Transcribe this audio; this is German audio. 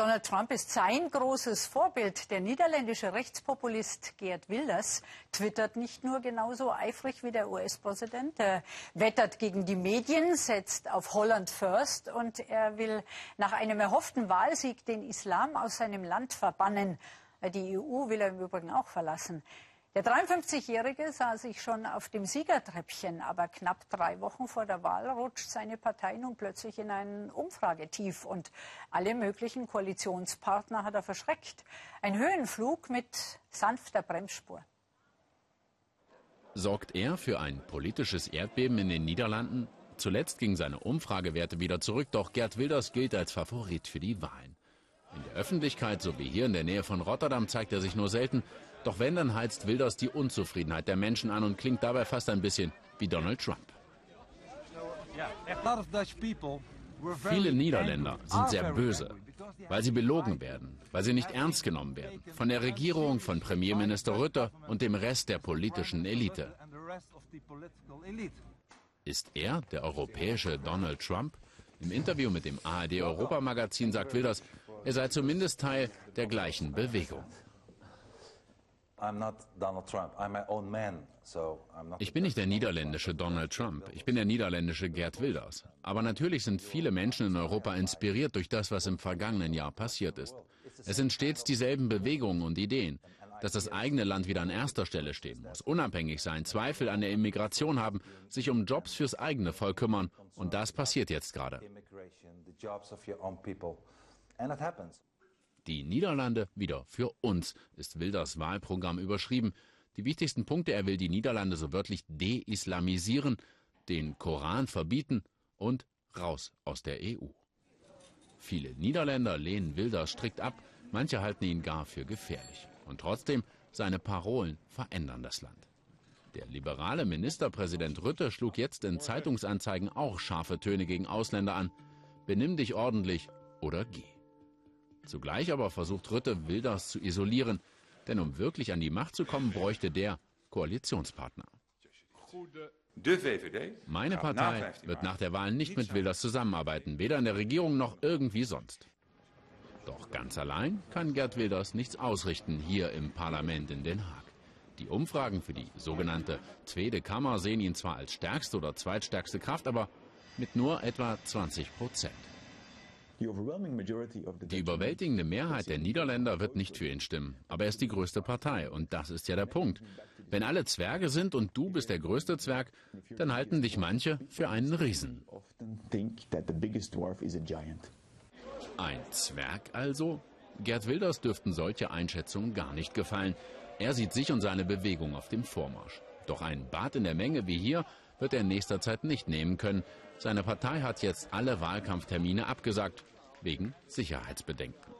Donald Trump ist sein großes Vorbild. Der niederländische Rechtspopulist Geert Wilders twittert nicht nur genauso eifrig wie der US-Präsident. Er wettert gegen die Medien, setzt auf Holland First und er will nach einem erhofften Wahlsieg den Islam aus seinem Land verbannen. Die EU will er im Übrigen auch verlassen. Der 53-Jährige sah sich schon auf dem Siegertreppchen, aber knapp drei Wochen vor der Wahl rutscht seine Partei nun plötzlich in ein Umfragetief und alle möglichen Koalitionspartner hat er verschreckt. Ein Höhenflug mit sanfter Bremsspur. Sorgt er für ein politisches Erdbeben in den Niederlanden? Zuletzt gingen seine Umfragewerte wieder zurück, doch Gerd Wilders gilt als Favorit für die Wahlen. In der Öffentlichkeit, so wie hier in der Nähe von Rotterdam, zeigt er sich nur selten. Doch wenn, dann heizt Wilders die Unzufriedenheit der Menschen an und klingt dabei fast ein bisschen wie Donald Trump. Viele Niederländer sind sehr böse, weil sie belogen werden, weil sie nicht ernst genommen werden. Von der Regierung, von Premierminister Rutte und dem Rest der politischen Elite. Ist er der europäische Donald Trump? Im Interview mit dem ARD Europamagazin sagt Wilders, er sei zumindest Teil der gleichen Bewegung. Ich bin nicht der niederländische Donald Trump. Ich bin der niederländische Gerd Wilders. Aber natürlich sind viele Menschen in Europa inspiriert durch das, was im vergangenen Jahr passiert ist. Es sind stets dieselben Bewegungen und Ideen. Dass das eigene Land wieder an erster Stelle stehen muss, unabhängig sein, Zweifel an der Immigration haben, sich um Jobs fürs eigene Volk kümmern. Und das passiert jetzt gerade. Die Niederlande wieder für uns ist Wilders Wahlprogramm überschrieben. Die wichtigsten Punkte, er will die Niederlande so wörtlich deislamisieren, den Koran verbieten und raus aus der EU. Viele Niederländer lehnen Wilders strikt ab, manche halten ihn gar für gefährlich. Und trotzdem, seine Parolen verändern das Land. Der liberale Ministerpräsident Rütte schlug jetzt in Zeitungsanzeigen auch scharfe Töne gegen Ausländer an. Benimm dich ordentlich oder geh. Zugleich aber versucht Rütte, Wilders zu isolieren, denn um wirklich an die Macht zu kommen, bräuchte der Koalitionspartner. Meine Partei wird nach der Wahl nicht mit Wilders zusammenarbeiten, weder in der Regierung noch irgendwie sonst. Doch ganz allein kann Gerd Wilders nichts ausrichten hier im Parlament in Den Haag. Die Umfragen für die sogenannte Zweite Kammer sehen ihn zwar als stärkste oder zweitstärkste Kraft, aber mit nur etwa 20 Prozent. Die überwältigende Mehrheit der Niederländer wird nicht für ihn stimmen, aber er ist die größte Partei und das ist ja der Punkt. Wenn alle Zwerge sind und du bist der größte Zwerg, dann halten dich manche für einen Riesen. Ein Zwerg also? Gerd Wilders dürften solche Einschätzungen gar nicht gefallen. Er sieht sich und seine Bewegung auf dem Vormarsch. Doch ein Bad in der Menge wie hier wird er in nächster Zeit nicht nehmen können. Seine Partei hat jetzt alle Wahlkampftermine abgesagt, wegen Sicherheitsbedenken.